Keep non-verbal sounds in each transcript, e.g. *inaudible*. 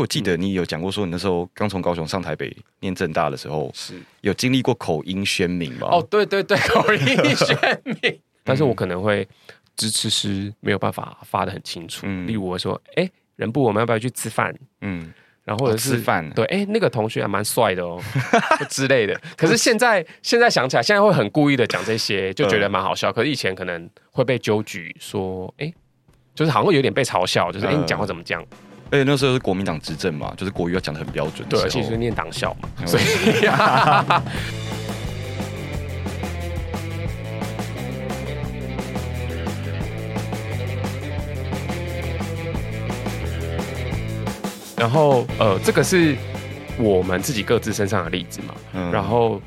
为我记得你有讲过说，你那时候刚从高雄上台北念正大的时候，是有经历过口音鲜明吗？哦，对对对，口音鲜明。*laughs* 但是我可能会支持是没有办法发的很清楚。嗯，例如我说，哎，人不我们要不要去吃饭？嗯。然后或者是、哦、吃饭，对，哎，那个同学还蛮帅的哦 *laughs* 之类的。可是现在 *laughs* 现在想起来，现在会很故意的讲这些，就觉得蛮好笑。可是以前可能会被纠举说，哎，就是好像会有点被嘲笑，就是哎，你讲话怎么这样？而且那时候是国民党执政嘛，就是国语要讲的很标准。对，而且是念党校嘛，嗯、所以。*laughs* 然后，呃，这个是我们自己各自身上的例子嘛。嗯、然后，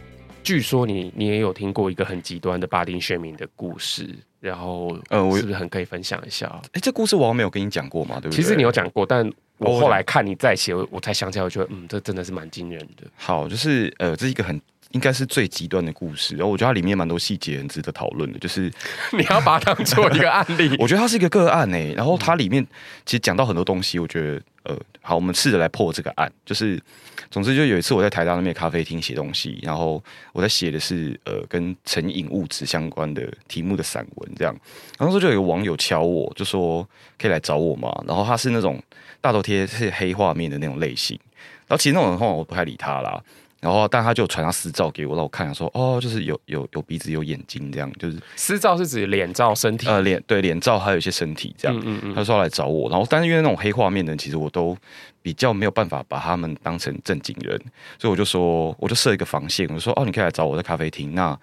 据说你你也有听过一个很极端的巴丁选民的故事。然后，呃，我是不是很可以分享一下？哎，这故事我好像没有跟你讲过嘛，对不对？其实你有讲过，但我后来看你再写，我才想起来，我觉得，嗯，这真的是蛮惊人的。好，就是呃，这是一个很应该是最极端的故事。然后我觉得它里面蛮多细节很值得讨论的。就是 *laughs* 你要把它当做一个案例，*laughs* 我觉得它是一个个案诶。然后它里面其实讲到很多东西，我觉得。呃，好，我们试着来破这个案。就是，总之就有一次我在台大那边咖啡厅写东西，然后我在写的是呃跟成瘾物质相关的题目的散文，这样。然后说就有一个网友敲我，就说可以来找我嘛？然后他是那种大头贴是黑画面的那种类型。然后其实那种的话我不太理他啦。然后，但他就传他私照给我，让我看，说哦，就是有有有鼻子有眼睛这样，就是私照是指脸照、身体呃脸对脸照，还有一些身体这样。嗯嗯嗯。他说要来找我，然后但是因为那种黑画面的人，其实我都比较没有办法把他们当成正经人，所以我就说，我就设一个防线，我就说哦，你可以来找我在咖啡厅，那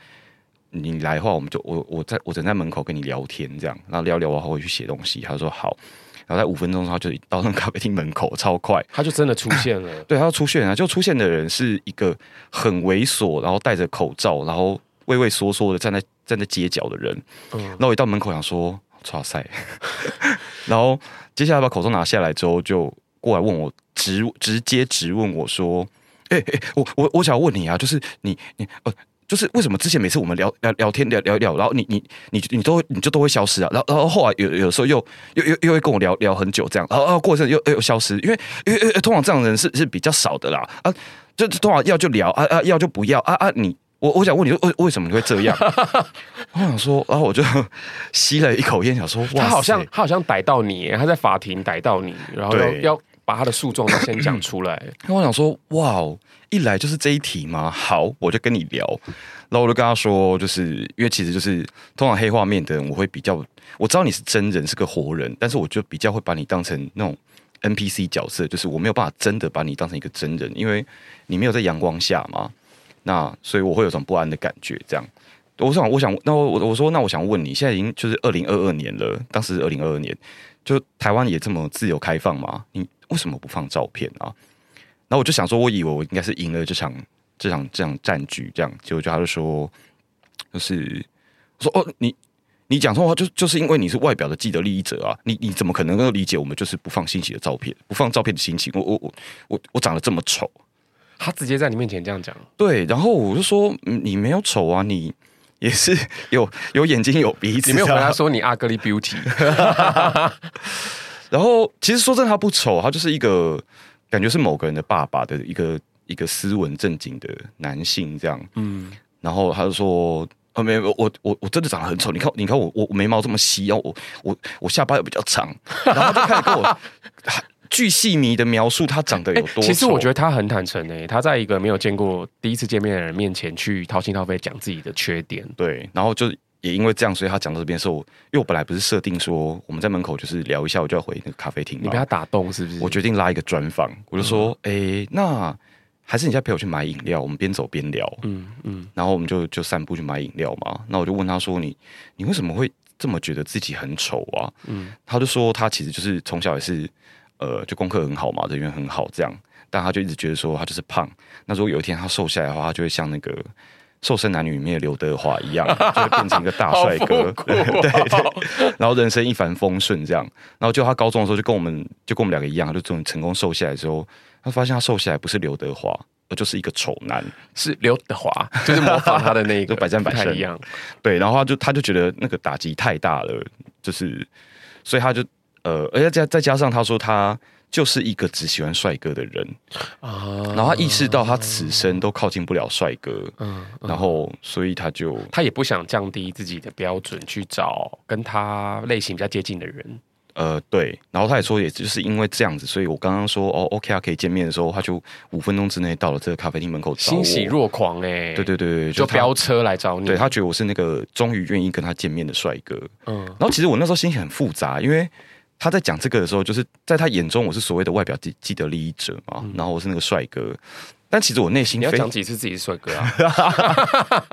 你来的话，我们就我我在我站在门口跟你聊天这样，然后聊聊完后我去写东西。他说好。然后在五分钟之后就到那个咖啡厅门口，超快，他就真的出现了。*laughs* 对，他就出现了，就出现的人是一个很猥琐，然后戴着口罩，然后畏畏缩缩的站在站在街角的人。嗯，然后我一到门口想说，哇塞！*laughs* 然后接下来把口罩拿下来之后，就过来问我，直直接直问我说：“哎哎，我我我想问你啊，就是你你呃。”就是为什么之前每次我们聊聊聊天聊聊一聊，然后你你你你都你就都会消失啊，然后然后后来有有的时候又又又又会跟我聊聊很久这样，然后然后过一阵又又消失，因为因为通常这样的人是是比较少的啦啊，就通常要就聊啊啊要就不要啊啊你我我想问你为为什么你会这样？*laughs* 我想说，然后我就吸了一口烟，想说哇，他好像他好像逮到你，他在法庭逮到你，然后要要把他的诉状先讲 *clears throat* 出来。那我想说，哇哦。一来就是这一题吗？好，我就跟你聊，然后我就跟他说，就是因为其实就是通常黑画面的人，我会比较我知道你是真人，是个活人，但是我就比较会把你当成那种 NPC 角色，就是我没有办法真的把你当成一个真人，因为你没有在阳光下嘛，那所以我会有种不安的感觉。这样，我想，我想，那我我说，那我想问你，现在已经就是二零二二年了，当时二零二二年，就台湾也这么自由开放吗？你为什么不放照片啊？然后我就想说，我以为我应该是赢了这场这场这场战局，这样结果就他就说，就是我说哦，你你讲错话，就就是因为你是外表的既得利益者啊，你你怎么可能能够理解我们就是不放信息的照片，不放照片的心情？我我我我我长得这么丑，他直接在你面前这样讲，对，然后我就说你没有丑啊，你也是有有眼睛有鼻子，你没有回答说你 ugly beauty，*laughs* 然后其实说真的，他不丑，他就是一个。感觉是某个人的爸爸的一个一个斯文正经的男性这样，嗯，然后他就说，啊，没有，我我我真的长得很丑，你看，你看我我眉毛这么细，然后我我我下巴又比较长，*laughs* 然后他就开始跟我 *laughs* 巨细迷的描述他长得有多丑。其实我觉得他很坦诚诶，他在一个没有见过第一次见面的人面前去掏心掏肺讲自己的缺点，对，然后就。也因为这样，所以他讲到这边的时候，因为我本来不是设定说我们在门口就是聊一下，我就要回那个咖啡厅。你被他打动是不是？我决定拉一个专访，我就说，哎、嗯欸，那还是你再陪我去买饮料，我们边走边聊。嗯嗯，然后我们就就散步去买饮料嘛。那我就问他说，你你为什么会这么觉得自己很丑啊？嗯，他就说他其实就是从小也是呃，就功课很好嘛，人缘很好这样，但他就一直觉得说他就是胖。那如果有一天他瘦下来的话，他就会像那个。瘦身男女里面的刘德华一样，*laughs* 就会变成一个大帅哥，哦、*laughs* 对对，然后人生一帆风顺这样。然后就他高中的时候，就跟我们就跟我们两个一样，就这种成功瘦下来之后，他发现他瘦下来不是刘德华，而就是一个丑男，是刘德华，*laughs* 就是模仿他的那一个百战百胜一样。对，然后他就他就觉得那个打击太大了，就是所以他就呃，而且再再加上他说他就是一个只喜欢帅哥的人。啊，然后他意识到他此生都靠近不了帅哥，嗯，然后所以他就他也不想降低自己的标准去找跟他类型比较接近的人，呃，对，然后他也说，也就是因为这样子，所以我刚刚说哦，OK 啊，可以见面的时候，他就五分钟之内到了这个咖啡厅门口，欣喜若狂哎，对对对，就飙车来找你，对他觉得我是那个终于愿意跟他见面的帅哥，嗯，然后其实我那时候心情很复杂，因为。他在讲这个的时候，就是在他眼中，我是所谓的外表既既得利益者嘛，嗯、然后我是那个帅哥，但其实我内心你要讲几次自己是帅哥啊？*laughs*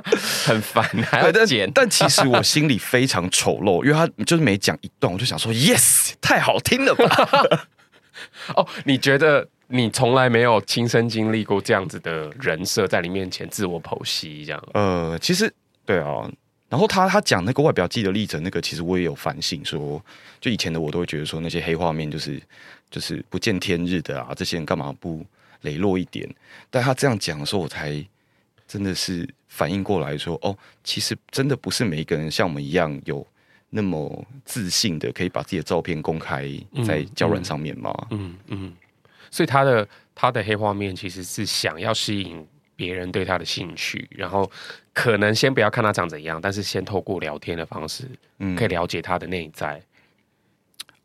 很烦，还要剪。但其实我心里非常丑陋，因为他就是每讲一段，我就想说 yes，太好听了吧？*laughs* 哦，你觉得你从来没有亲身经历过这样子的人设在你面前自我剖析这样？呃，其实对啊。然后他他讲那个外表记得利益者那个，其实我也有反省说，就以前的我都会觉得说那些黑画面就是就是不见天日的啊，这些人干嘛不磊落一点？但他这样讲的时候，我才真的是反应过来说，哦，其实真的不是每一个人像我们一样有那么自信的，可以把自己的照片公开在交软上面吗？嗯，嗯，所以他的他的黑画面其实是想要吸引。别人对他的兴趣，然后可能先不要看他长怎样，但是先透过聊天的方式，嗯，可以了解他的内在。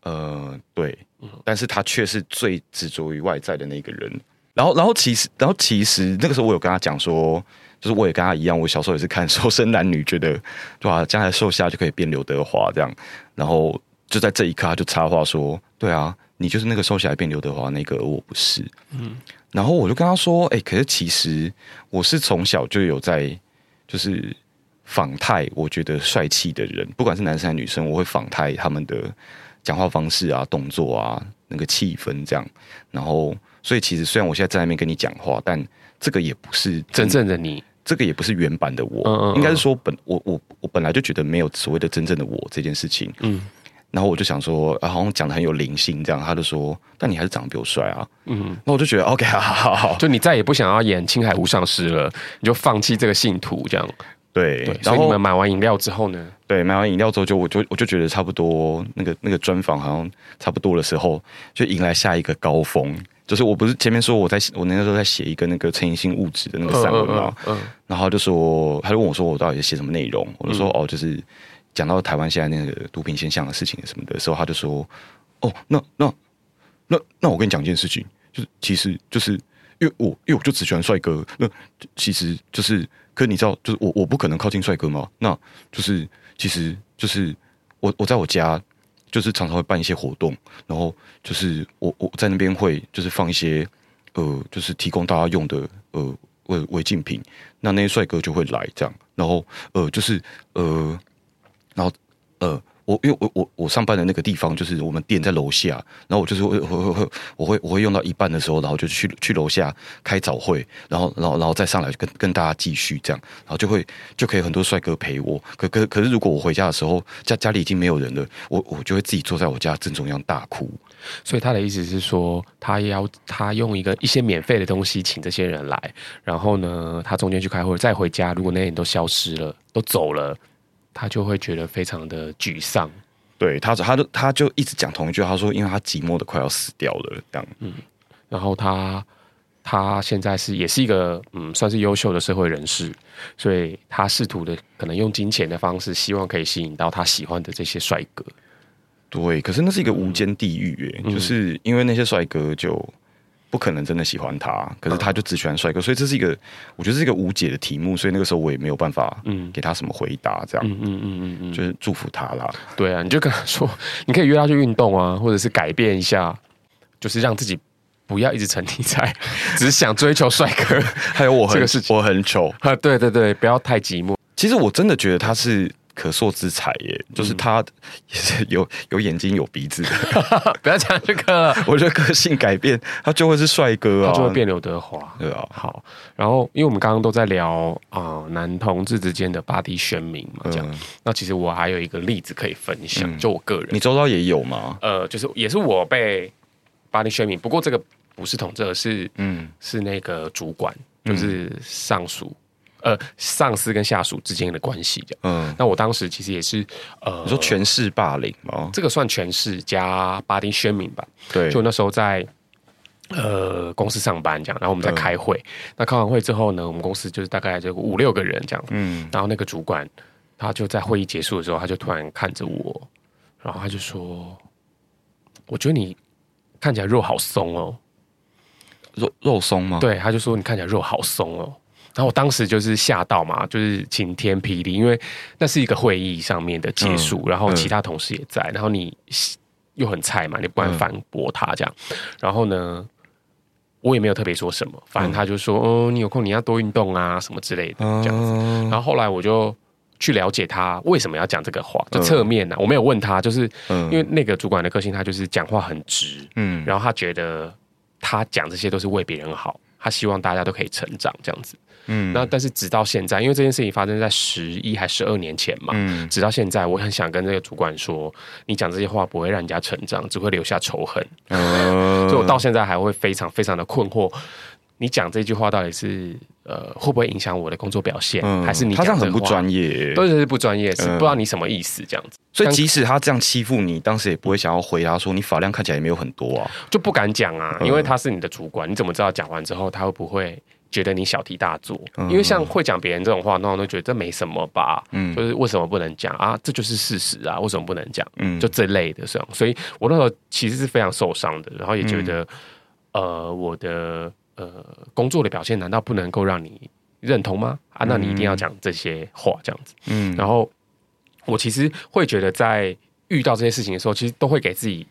呃，对，但是他却是最执着于外在的那个人。然后，然后其实，然后其实那个时候我有跟他讲说，就是我也跟他一样，我小时候也是看《瘦身男女》，觉得对吧？将来瘦下就可以变刘德华这样。然后就在这一刻，他就插话说：“对啊，你就是那个瘦下来变刘德华那个，我不是。”嗯。然后我就跟他说：“哎、欸，可是其实我是从小就有在，就是仿泰我觉得帅气的人，不管是男生还是女生，我会仿泰他们的讲话方式啊、动作啊、那个气氛这样。然后，所以其实虽然我现在在那边跟你讲话，但这个也不是真，真正的你，这个也不是原版的我。嗯嗯嗯，应该是说本我我我本来就觉得没有所谓的真正的我这件事情。嗯。”然后我就想说，啊，好像讲的很有灵性，这样。他就说，但你还是长得比我帅啊。嗯，那我就觉得，OK，好好好，就你再也不想要演青海无上师了，你就放弃这个信徒，这样。对，对。然后你们买完饮料之后呢？对，买完饮料之后就，我就我就觉得差不多，那个那个专访好像差不多的时候，就迎来下一个高峰。就是我不是前面说我在我那个时候在写一个那个成瘾性物质的那个散文嘛，嗯，嗯，嗯，然后就说，他就问我说，我到底是写什么内容？我就说，哦，就是。讲到台湾现在那个毒品现象的事情什么的时候，他就说：“哦，那那那那我跟你讲一件事情，就是其实就是因为我因为我就只喜欢帅哥，那其实就是，可你知道，就是我我不可能靠近帅哥吗？那就是其实就是我我在我家就是常常会办一些活动，然后就是我我在那边会就是放一些呃就是提供大家用的呃违违禁品，那那些帅哥就会来这样，然后呃就是呃。”然后，呃，我因为我我我上班的那个地方就是我们店在楼下，然后我就是会会会我会我会用到一半的时候，然后就去去楼下开早会，然后然后然后再上来跟跟大家继续这样，然后就会就可以很多帅哥陪我。可可可是如果我回家的时候家家里已经没有人了，我我就会自己坐在我家正中央大哭。所以他的意思是说，他要他用一个一些免费的东西请这些人来，然后呢，他中间去开会再回家，如果那些人都消失了，都走了。他就会觉得非常的沮丧，对他，他就他就一直讲同一句，他说，因为他寂寞的快要死掉了，这样，嗯，然后他他现在是也是一个嗯，算是优秀的社会人士，所以他试图的可能用金钱的方式，希望可以吸引到他喜欢的这些帅哥，对，可是那是一个无间地狱，就是因为那些帅哥就。不可能真的喜欢他，可是他就只喜欢帅哥，所以这是一个，我觉得是一个无解的题目，所以那个时候我也没有办法，嗯，给他什么回答，这样，嗯嗯嗯嗯就是祝福他啦。对啊，你就跟他说，你可以约他去运动啊，或者是改变一下，就是让自己不要一直沉溺在 *laughs* 只是想追求帅哥，*laughs* 还有我这个事情，我很丑啊，对对对，不要太寂寞。其实我真的觉得他是。可塑之才耶，就是他也是有有眼睛有鼻子的。*laughs* 不要讲这个，*laughs* 我觉得个性改变，他就会是帅哥啊，他就会变刘德华。对啊，好。然后，因为我们刚刚都在聊啊、呃，男同志之间的 body shaming 嘛，这样、嗯。那其实我还有一个例子可以分享，嗯、就我个人，你周遭也有吗？呃，就是也是我被 body shaming，不过这个不是同志，是嗯，是那个主管，就是上属。呃，上司跟下属之间的关系的。嗯，那我当时其实也是呃，你说权势霸凌吗？这个算权势加巴丁宣明吧。对，就那时候在呃公司上班这样，然后我们在开会。嗯、那开完会之后呢，我们公司就是大概就五六个人这样。嗯，然后那个主管他就在会议结束的时候，他就突然看着我，然后他就说：“我觉得你看起来肉好松哦。”肉肉松吗？对，他就说你看起来肉好松哦。然后我当时就是吓到嘛，就是晴天霹雳，因为那是一个会议上面的结束，嗯、然后其他同事也在，嗯、然后你又很菜嘛，你不敢反驳他这样。嗯、然后呢，我也没有特别说什么，反正他就说，嗯，嗯，你有空你要多运动啊，什么之类的这样子。嗯、然后后来我就去了解他为什么要讲这个话，就侧面呢、我没有问他，就是因为那个主管的个性，他就是讲话很直，嗯，然后他觉得。他讲这些都是为别人好，他希望大家都可以成长这样子。嗯，那但是直到现在，因为这件事情发生在十一还十二年前嘛，嗯，直到现在，我很想跟这个主管说，你讲这些话不会让人家成长，只会留下仇恨。嗯，*laughs* 所以我到现在还会非常非常的困惑。你讲这句话到底是呃会不会影响我的工作表现？嗯、还是你讲他这样很不专业？对，是不专业，是不知道你什么意思这样子。嗯、所以即使他这样欺负你，当时也不会想要回答说你发量看起来也没有很多啊，就不敢讲啊，因为他是你的主管，你怎么知道讲完之后他会不会觉得你小题大做？嗯、因为像会讲别人这种话，那我都觉得这没什么吧，嗯，就是为什么不能讲啊？这就是事实啊，为什么不能讲？嗯，就这类的这样，所以我那时候其实是非常受伤的，然后也觉得、嗯、呃我的。呃，工作的表现难道不能够让你认同吗？啊，那你一定要讲这些话，这样子。嗯，然后我其实会觉得，在遇到这些事情的时候，其实都会给自己，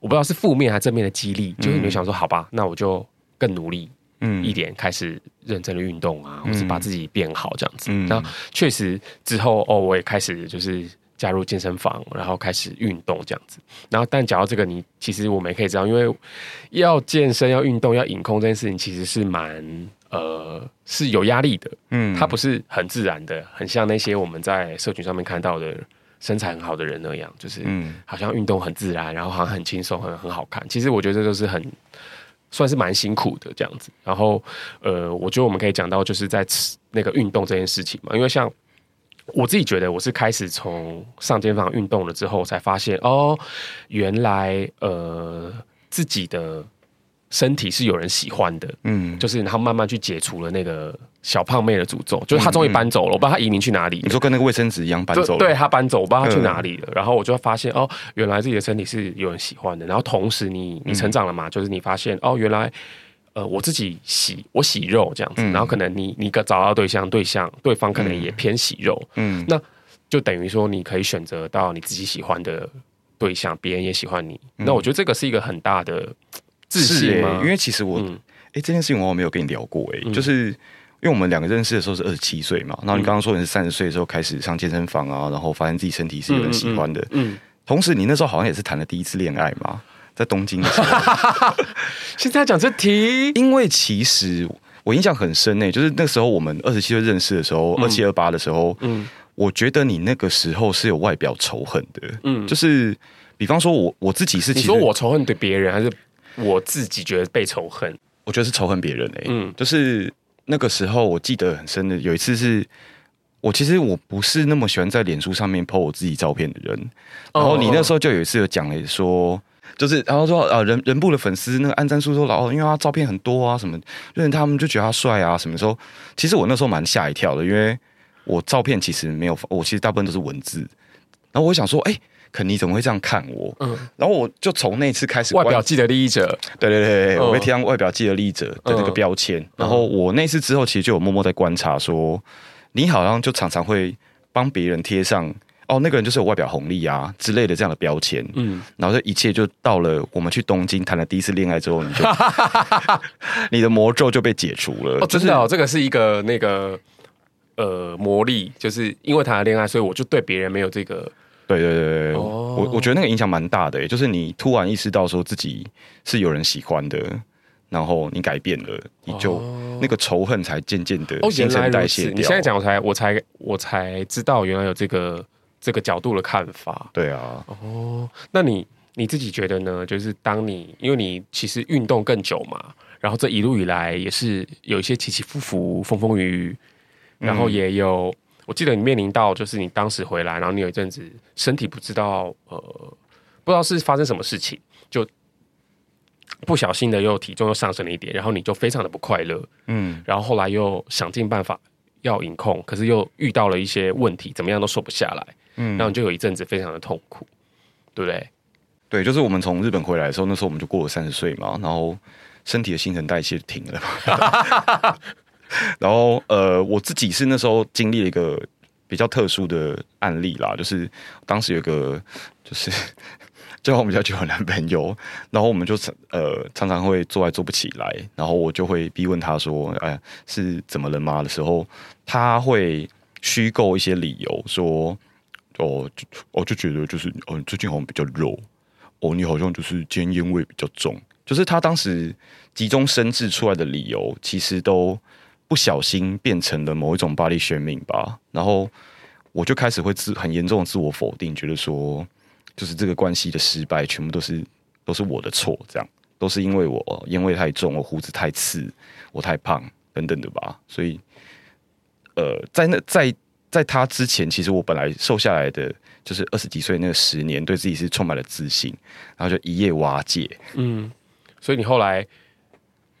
我不知道是负面还是正面的激励，就是你会想说，好吧，那我就更努力，嗯，一点，开始认真的运动啊，或是把自己变好这样子。那确实之后，哦，我也开始就是。加入健身房，然后开始运动这样子。然后，但讲到这个，你其实我们也可以知道，因为要健身、要运动、要饮控这件事情，其实是蛮呃是有压力的。嗯，它不是很自然的，很像那些我们在社群上面看到的身材很好的人那样，就是嗯，好像运动很自然，然后好像很轻松、很很好看。其实我觉得这都是很算是蛮辛苦的这样子。然后，呃，我觉得我们可以讲到，就是在那个运动这件事情嘛，因为像。我自己觉得，我是开始从上健身房运动了之后，才发现哦，原来呃自己的身体是有人喜欢的，嗯，就是然后慢慢去解除了那个小胖妹的诅咒，就是他终于搬走了，我不知道他移民去哪里。你说跟那个卫生纸一样搬走了？对，他搬走，我不知道他去哪里了。然后我就发现哦，原来自己的身体是有人喜欢的。然后同时你你成长了嘛，就是你发现哦，原来。呃，我自己喜我喜肉这样子，嗯、然后可能你你个找到对象，对象对方可能也偏喜肉，嗯，那就等于说你可以选择到你自己喜欢的对象，别人也喜欢你。嗯、那我觉得这个是一个很大的自信吗？因为其实我，哎、嗯。欸，这件事情我没有跟你聊过、欸，哎、嗯，就是因为我们两个认识的时候是二十七岁嘛，然后你刚刚说你是三十岁的时候开始上健身房啊，然后发现自己身体是有人喜欢的，嗯，嗯嗯。同时你那时候好像也是谈了第一次恋爱嘛。在东京的时候，*laughs* 现在讲这题，因为其实我印象很深呢、欸，就是那时候我们二十七岁认识的时候，二七二八的时候，嗯，我觉得你那个时候是有外表仇恨的，嗯，就是比方说我我自己是，你说我仇恨对别人，还是我自己觉得被仇恨？我觉得是仇恨别人哎、欸，嗯，就是那个时候我记得很深的，有一次是我其实我不是那么喜欢在脸书上面 po 我自己照片的人，然后你那时候就有一次有讲了说。就是，然后说，啊，人人部的粉丝那个按赞数说老，因为他照片很多啊，什么，就是他们就觉得他帅啊，什么时候？其实我那时候蛮吓一跳的，因为我照片其实没有，我其实大部分都是文字。然后我想说，哎，肯你怎么会这样看我？嗯，然后我就从那次开始，外表既得利益者，对对对，我被贴上外表既得利益者的那个标签。嗯、然后我那次之后，其实就有默默在观察说，说你好像就常常会帮别人贴上。哦，那个人就是有外表红利啊之类的这样的标签，嗯，然后这一切就到了我们去东京谈了第一次恋爱之后，你就 *laughs* 你的魔咒就被解除了。哦，真的哦，这个是一个那个呃魔力，就是因为谈了恋爱，所以我就对别人没有这个。对对对对，哦，我我觉得那个影响蛮大的，就是你突然意识到说自己是有人喜欢的，然后你改变了，你就那个仇恨才渐渐的新陈代谢掉。你现在讲，我才我才我才知道原来有这个。这个角度的看法，对啊，哦，那你你自己觉得呢？就是当你因为你其实运动更久嘛，然后这一路以来也是有一些起起伏伏、风风雨雨，然后也有，嗯、我记得你面临到就是你当时回来，然后你有一阵子身体不知道呃不知道是发生什么事情，就不小心的又体重又上升了一点，然后你就非常的不快乐，嗯，然后后来又想尽办法要饮控，可是又遇到了一些问题，怎么样都瘦不下来，嗯，然后你就有一阵子非常的痛苦，对不对？对，就是我们从日本回来的时候，那时候我们就过了三十岁嘛，然后身体的新陈代谢停了嘛。*laughs* *laughs* 然后呃，我自己是那时候经历了一个比较特殊的案例啦，就是当时有个就是 *laughs* 交往比较久的男朋友，然后我们就呃常常会做爱做不起来，然后我就会逼问他说：“哎、呃，是怎么了吗？”的时候，他会虚构一些理由说：“哦，我就觉得就是嗯、最近好像比较肉。”哦，你好像就是今天烟味比较重，就是他当时急中生智出来的理由，其实都不小心变成了某一种 body shaming 吧。然后我就开始会自很严重的自我否定，觉得说，就是这个关系的失败，全部都是都是我的错，这样都是因为我烟味太重，我胡子太刺，我太胖等等的吧。所以，呃，在那在在他之前，其实我本来瘦下来的。就是二十几岁那个十年，对自己是充满了自信，然后就一夜瓦解。嗯，所以你后来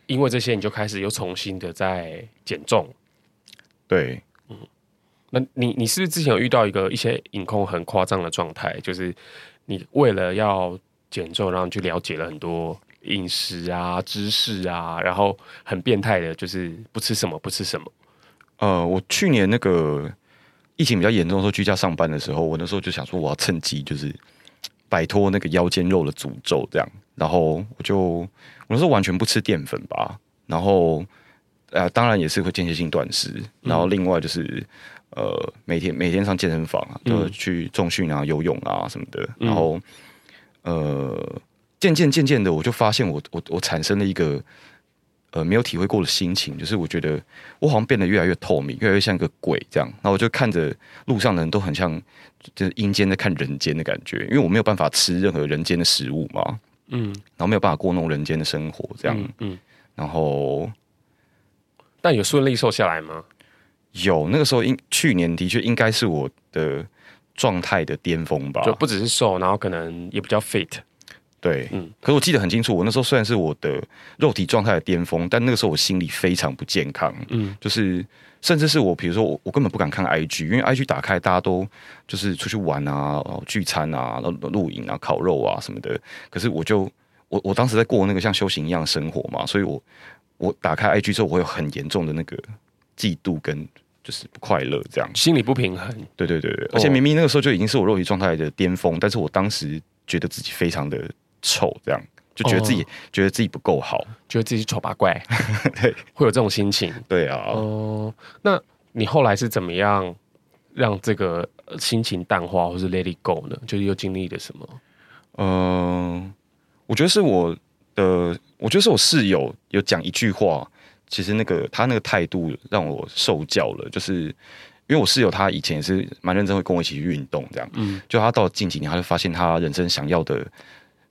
因为这些，你就开始又重新的在减重。对，嗯，那你你是不是之前有遇到一个一些饮控很夸张的状态？就是你为了要减重，然后去了解了很多饮食啊、知识啊，然后很变态的，就是不吃什么不吃什么。呃，我去年那个。疫情比较严重的时候，居家上班的时候，我那时候就想说，我要趁机就是摆脱那个腰间肉的诅咒，这样。然后我就我那时候完全不吃淀粉吧，然后呃，当然也是会间歇性断食。然后另外就是呃，每天每天上健身房啊，就去重训啊、游泳啊什么的。然后呃，渐渐渐渐的，我就发现我我我产生了一个。呃，没有体会过的心情，就是我觉得我好像变得越来越透明，越来越像个鬼这样。那我就看着路上的人都很像，就是阴间在看人间的感觉，因为我没有办法吃任何人间的食物嘛，嗯，然后没有办法过那种人间的生活这样，嗯，嗯，然后，但有顺利瘦下来吗？有，那个时候应去年的确应该是我的状态的巅峰吧，就不只是瘦，然后可能也比较 fit。对，嗯，可是我记得很清楚，我那时候虽然是我的肉体状态的巅峰，但那个时候我心里非常不健康，嗯，就是甚至是我，比如说我，我根本不敢看 IG，因为 IG 打开大家都就是出去玩啊，聚餐啊，然后露营啊、烤肉啊什么的，可是我就我我当时在过那个像修行一样的生活嘛，所以我我打开 IG 之后，我会有很严重的那个嫉妒跟就是不快乐，这样。心理不平衡，对对对。对，而且明明那个时候就已经是我肉体状态的巅峰，但是我当时觉得自己非常的。丑，这样就觉得自己、哦、觉得自己不够好，觉得自己丑八怪，*laughs* 对，会有这种心情。对啊，哦，那你后来是怎么样让这个心情淡化，或是 let it go 呢？就是又经历了什么？嗯、呃，我觉得是我的，我觉得是我室友有讲一句话，其实那个他那个态度让我受教了，就是因为我室友他以前也是蛮认真会跟我一起去运动，这样，嗯，就他到近几年，他就发现他人生想要的。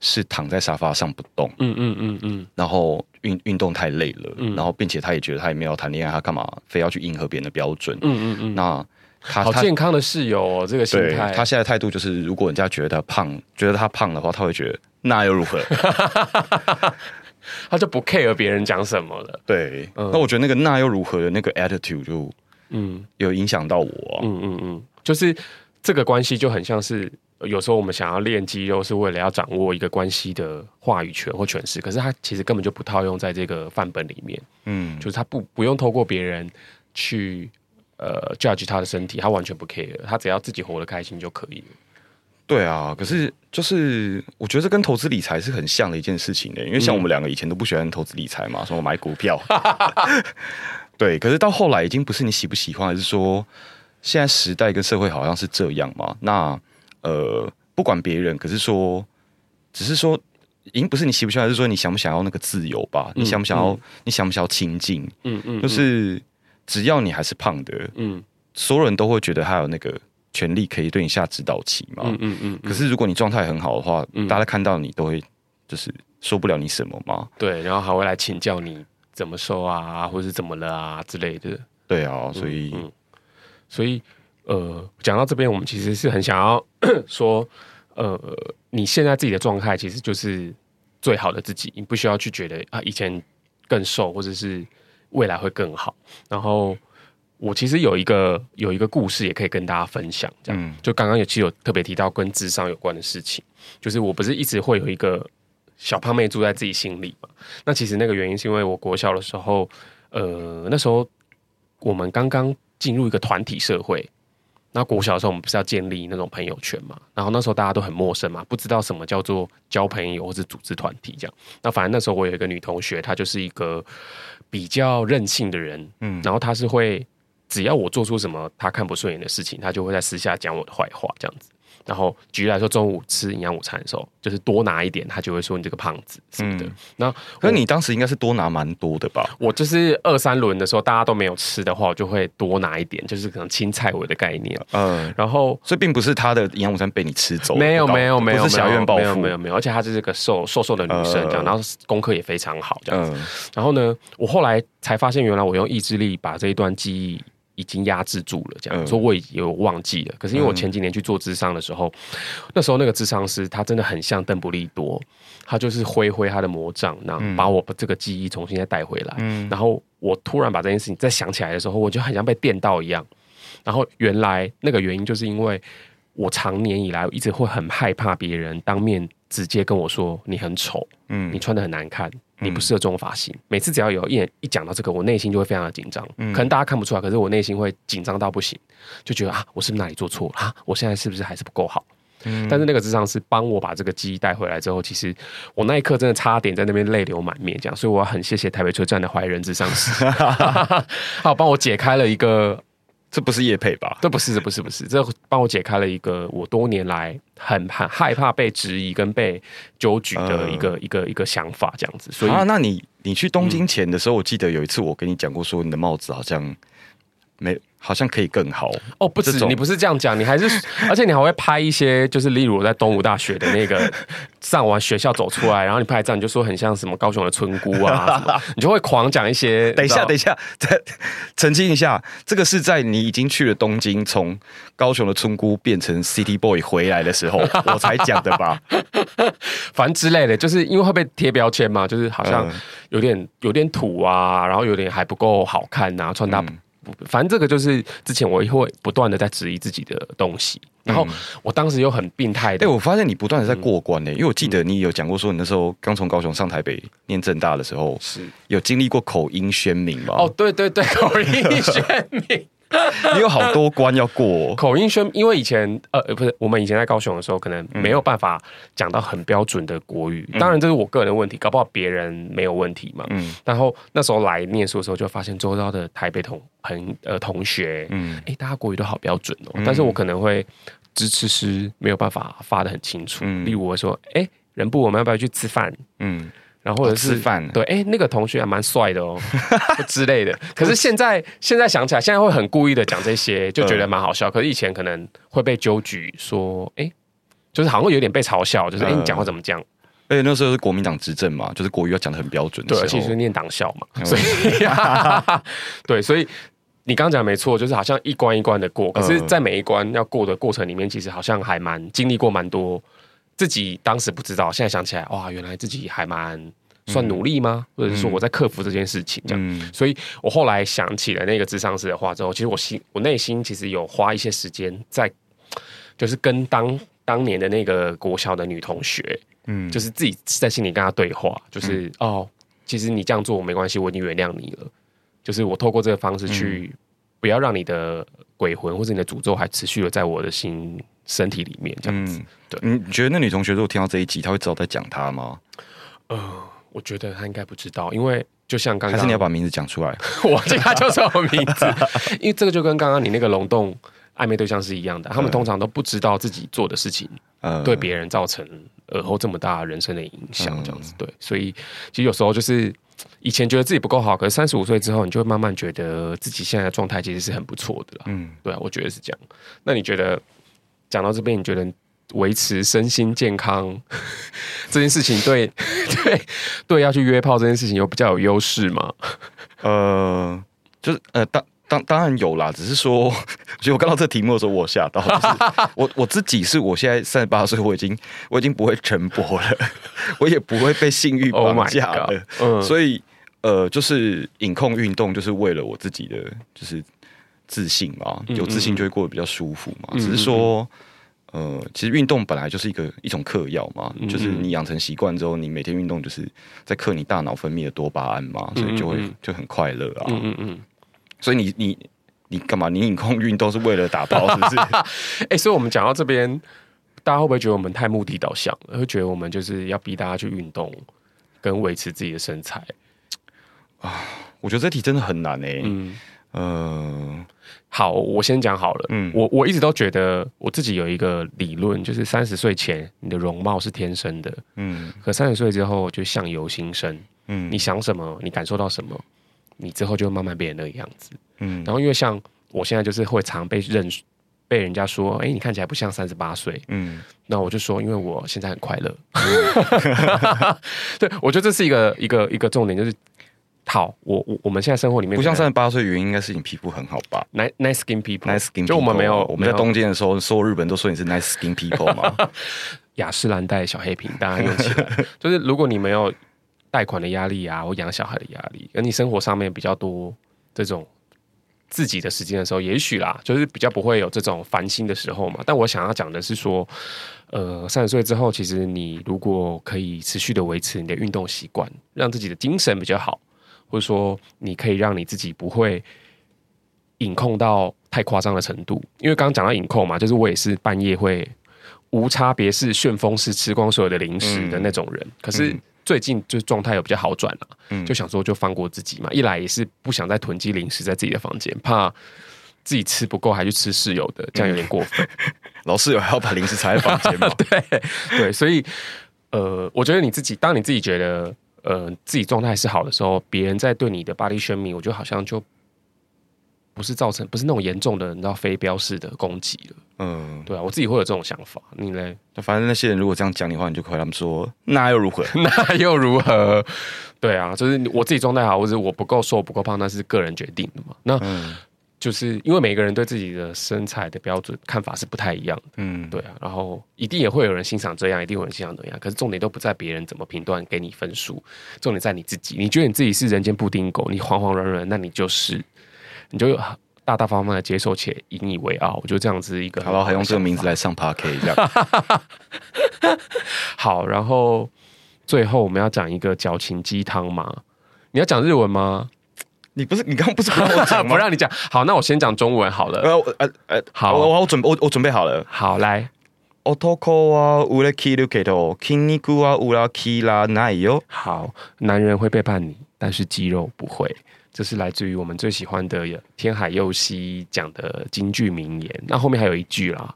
是躺在沙发上不动，嗯嗯嗯嗯，然后运运动太累了，嗯，然后并且他也觉得他也没有谈恋爱，他干嘛非要去迎合别人的标准？嗯嗯嗯。那他好健康的室友哦，这个心态。他现在态度就是，如果人家觉得他胖，觉得他胖的话，他会觉得那又如何？*laughs* 他就不 care 别人讲什么了。对，嗯，那我觉得那个那又如何的那个 attitude 就嗯有影响到我。嗯嗯嗯，就是这个关系就很像是。有时候我们想要练肌肉，是为了要掌握一个关系的话语权或诠释，可是他其实根本就不套用在这个范本里面。嗯，就是他不不用透过别人去呃 judge 他的身体，他完全不 care，他只要自己活得开心就可以了。对啊，可是就是我觉得这跟投资理财是很像的一件事情的，因为像我们两个以前都不喜欢投资理财嘛，说买股票。*laughs* 对，可是到后来已经不是你喜不喜欢，而是说现在时代跟社会好像是这样嘛，那。呃，不管别人，可是说，只是说，已经不是你喜不喜欢，还是说你想不想要那个自由吧？嗯、你想不想要？嗯、你想不想要亲近？嗯嗯，就是只要你还是胖的，嗯，所有人都会觉得他有那个权利可以对你下指导棋嘛。嗯嗯，嗯，可是如果你状态很好的话，嗯、大家看到你都会就是说不了你什么嘛。对，然后还会来请教你怎么瘦啊，或是怎么了啊之类的。对啊，所以，所以，呃，讲到这边，我们其实是很想要 *coughs* 说，呃，你现在自己的状态其实就是最好的自己，你不需要去觉得啊，以前更瘦，或者是未来会更好。然后，我其实有一个有一个故事，也可以跟大家分享。这样，嗯、就刚刚有其实有特别提到跟智商有关的事情，就是我不是一直会有一个小胖妹住在自己心里嘛？那其实那个原因是因为我国小的时候。呃，那时候我们刚刚进入一个团体社会，那国小的时候我们不是要建立那种朋友圈嘛？然后那时候大家都很陌生嘛，不知道什么叫做交朋友或是组织团体这样。那反正那时候我有一个女同学，她就是一个比较任性的人，嗯，然后她是会只要我做出什么她看不顺眼的事情，她就会在私下讲我的坏话这样子。然后举例来说，中午吃营养午餐的时候，就是多拿一点，他就会说你这个胖子什么的。那、嗯、可是你当时应该是多拿蛮多的吧？我就是二三轮的时候，大家都没有吃的话，我就会多拿一点，就是可能青菜味的概念。嗯，然后所以并不是他的营养午餐被你吃走，没有没有没有，不是小怨报复，没有没有没有，而且她就是个瘦瘦瘦的女生这样，然后功课也非常好这样子。嗯、然后呢，我后来才发现，原来我用意志力把这一段记忆。已经压制住了，这样说我也有忘记了。可是因为我前几年去做智商的时候，那时候那个智商师他真的很像邓布利多，他就是挥挥他的魔杖，然后把我把这个记忆重新再带回来。然后我突然把这件事情再想起来的时候，我就很像被电到一样。然后原来那个原因就是因为我长年以来一直会很害怕别人当面直接跟我说你很丑，嗯，你穿的很难看。你不适合这种发型。每次只要有一一讲到这个，我内心就会非常的紧张。可能大家看不出来，可是我内心会紧张到不行，就觉得啊，我是不是哪里做错了啊？我现在是不是还是不够好？但是那个智商是帮我把这个记忆带回来之后，其实我那一刻真的差点在那边泪流满面，这样。所以我要很谢谢台北车站的怀仁智商师，*laughs* 好帮我解开了一个。这不是叶配吧？这不是，这不是，不是，这帮我解开了一个我多年来很很害怕被质疑跟被纠举的一个、呃、一个一个想法，这样子。所以，啊，那你你去东京前的时候，嗯、我记得有一次我跟你讲过，说你的帽子好像没。好像可以更好哦，不止，你不是这样讲，你还是，*laughs* 而且你还会拍一些，就是例如我在东吴大学的那个 *laughs* 上完学校走出来，然后你拍照，你就说很像什么高雄的村姑啊，*laughs* 你就会狂讲一些。等一下，等一下，再澄清一下，这个是在你已经去了东京，从高雄的村姑变成 City Boy 回来的时候，我才讲的吧？反正之类的，就是因为会被贴标签嘛，就是好像有点有点土啊，然后有点还不够好看啊，穿搭。反正这个就是之前我会不断的在质疑自己的东西，然后我当时又很病态的。哎，我发现你不断的在过关呢，因为我记得你有讲过说你那时候刚从高雄上台北念正大的时候，是有经历过口音宣明吗？哦，对对对，口音宣明。*laughs* 你有好多关要过。哦，口音宣，因为以前呃不是我们以前在高雄的时候，可能没有办法讲到很标准的国语。嗯、当然这是我个人的问题，搞不好别人没有问题嘛。嗯，然后那时候来念书的时候，就发现周遭的台北同朋呃同学，嗯，哎，大家国语都好标准哦。嗯、但是我可能会支持师没有办法发的很清楚。嗯、例如我说，哎，人不，我们要不要去吃饭？嗯。然后或者是、哦、吃饭，对，哎，那个同学还蛮帅的哦 *laughs* 之类的。可是现在现在想起来，现在会很故意的讲这些，就觉得蛮好笑。可是以前可能会被纠举说，哎，就是好像有点被嘲笑，就是哎，你讲话怎么讲？而且那时候是国民党执政嘛，就是国语要讲的很标准。对，其实念党校嘛，所以 *laughs* 对，所以你刚刚讲没错，就是好像一关一关的过。可是，在每一关要过的过程里面，其实好像还蛮经历过蛮多。自己当时不知道，现在想起来，哇，原来自己还蛮算努力吗？嗯、或者是说我在克服这件事情这样？嗯、所以我后来想起了那个智商师的话之后，其实我心我内心其实有花一些时间在，就是跟当当年的那个国小的女同学，嗯，就是自己在心里跟她对话，就是、嗯、哦，其实你这样做我没关系，我已经原谅你了。就是我透过这个方式去，不要让你的鬼魂或者你的诅咒还持续的在我的心。身体里面这样子，嗯、对，你觉得那女同学如果听到这一集，她会知道在讲她吗？呃，我觉得她应该不知道，因为就像刚刚，还是你要把名字讲出来，*laughs* 我记她叫什么名字，因为这个就跟刚刚你那个龙洞暧昧对象是一样的，他们通常都不知道自己做的事情，呃，对别人造成耳后这么大人生的影响，这样子，对，所以其实有时候就是以前觉得自己不够好，可是三十五岁之后，你就会慢慢觉得自己现在的状态其实是很不错的了，嗯，对啊，我觉得是这样。那你觉得？讲到这边，你觉得维持身心健康 *laughs* 这件事情对，对对对，要去约炮这件事情有比较有优势吗？呃，就是呃，当当当然有啦，只是说，*laughs* 其实我看到这个题目的时候，我吓到，*laughs* 就是我我自己是我现在三十八岁，我已经我已经不会晨勃了，*laughs* 我也不会被性欲绑架了，oh、所以呃，就是隐控运动，就是为了我自己的就是自信嘛，有自信就会过得比较舒服嘛，嗯嗯只是说。呃，其实运动本来就是一个一种嗑药嘛，嗯嗯就是你养成习惯之后，你每天运动就是在嗑你大脑分泌的多巴胺嘛，所以就会就很快乐啊。嗯嗯嗯。所以你你你干嘛？你引控运动是为了打包是不是？哎、*laughs* 欸，所以我们讲到这边，大家会不会觉得我们太目的导向了？会觉得我们就是要逼大家去运动，跟维持自己的身材啊？我觉得这题真的很难哎、欸。嗯。呃，好，我先讲好了。嗯，我我一直都觉得我自己有一个理论，就是三十岁前你的容貌是天生的，嗯，可三十岁之后就相由心生，嗯，你想什么，你感受到什么，你之后就慢慢变成那个样子，嗯。然后因为像我现在就是会常被认，被人家说，哎、欸，你看起来不像三十八岁，嗯，那我就说，因为我现在很快乐，嗯、*laughs* 对，我觉得这是一个一个一个重点，就是。好，我我我们现在生活里面不像三十八岁，原因应该是你皮肤很好吧？Nice nice skin people，nice skin。就我们没有，我们在东京的时候，所有日本都说你是 nice skin people 嘛。*laughs* 雅诗兰黛小黑瓶，大家用起来。就是如果你没有贷款的压力啊，或养小孩的压力，而你生活上面比较多这种自己的时间的时候，也许啦，就是比较不会有这种烦心的时候嘛。但我想要讲的是说，呃，三十岁之后，其实你如果可以持续的维持你的运动习惯，让自己的精神比较好。或者说，你可以让你自己不会隐控到太夸张的程度，因为刚刚讲到隐控嘛，就是我也是半夜会无差别式、旋风式吃光所有的零食的那种人。嗯、可是最近就状态有比较好转了、啊，嗯、就想说就放过自己嘛。一来也是不想再囤积零食在自己的房间，怕自己吃不够还去吃室友的，这样有点过分。嗯、*laughs* 老室友还要把零食藏在房间吗？*laughs* 对对，所以呃，我觉得你自己，当你自己觉得。呃，自己状态是好的时候，别人在对你的 body shaming，我觉得好像就不是造成，不是那种严重的，你知道飞镖式的攻击了。嗯，对啊，我自己会有这种想法。你呢？反正那些人如果这样讲你的话，你就可以他们说，那又如何？*laughs* 那又如何？对啊，就是我自己状态好，或者我不够瘦、不够胖，那是个人决定的嘛。那。嗯就是因为每个人对自己的身材的标准看法是不太一样的，嗯，对啊，然后一定也会有人欣赏这样，一定有人欣赏那样，可是重点都不在别人怎么评断给你分数，重点在你自己。你觉得你自己是人间布丁狗，你黄黄软软，那你就是，你就大大方方的接受且引以为傲。我觉得这样子一个好不好？还用这个名字来上 Podcast 这样。*laughs* 好，然后最后我们要讲一个矫情鸡汤吗？你要讲日文吗？你不是你刚刚不是*laughs* 不让我讲吗？不让你讲。好，那我先讲中文好了。呃呃呃，好，我我准我我准备好了。好，来。男は里切るけど筋肉は里切らないよ。好，男人会背叛你，但是肌肉不会。 这是来自于我们最喜欢的天海佑希讲的京剧名言。那后面还有一句啦，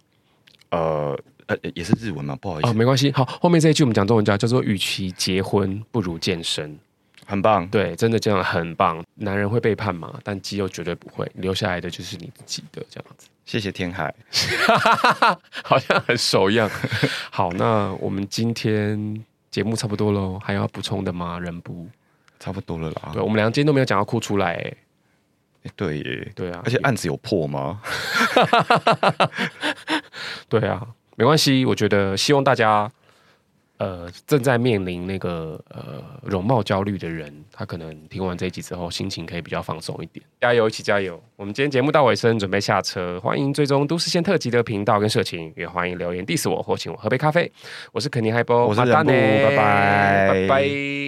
呃呃，也是日文吗？不好意思，哦，没关系。好，后面这一句我们讲中文叫叫做“与其结婚，不如健身”。很棒，对，真的这样很棒。男人会背叛吗？但肌肉绝对不会，留下来的就是你自己的这样子。谢谢天海，*laughs* 好像很熟一样。好，那我们今天节目差不多喽，还要补充的吗？人不差不多了啦。对，我们俩今天都没有讲到哭出来，欸，哎，对耶，对啊，而且案子有破吗？*laughs* 对啊，没关系，我觉得希望大家。呃，正在面临那个呃容貌焦虑的人，他可能听完这一集之后，心情可以比较放松一点。加油，一起加油！我们今天节目到尾声，准备下车。欢迎追踪都市线特辑的频道跟社群，也欢迎留言 diss 我或请我喝杯咖啡。我是肯尼海波，我是人布，拜拜，拜拜。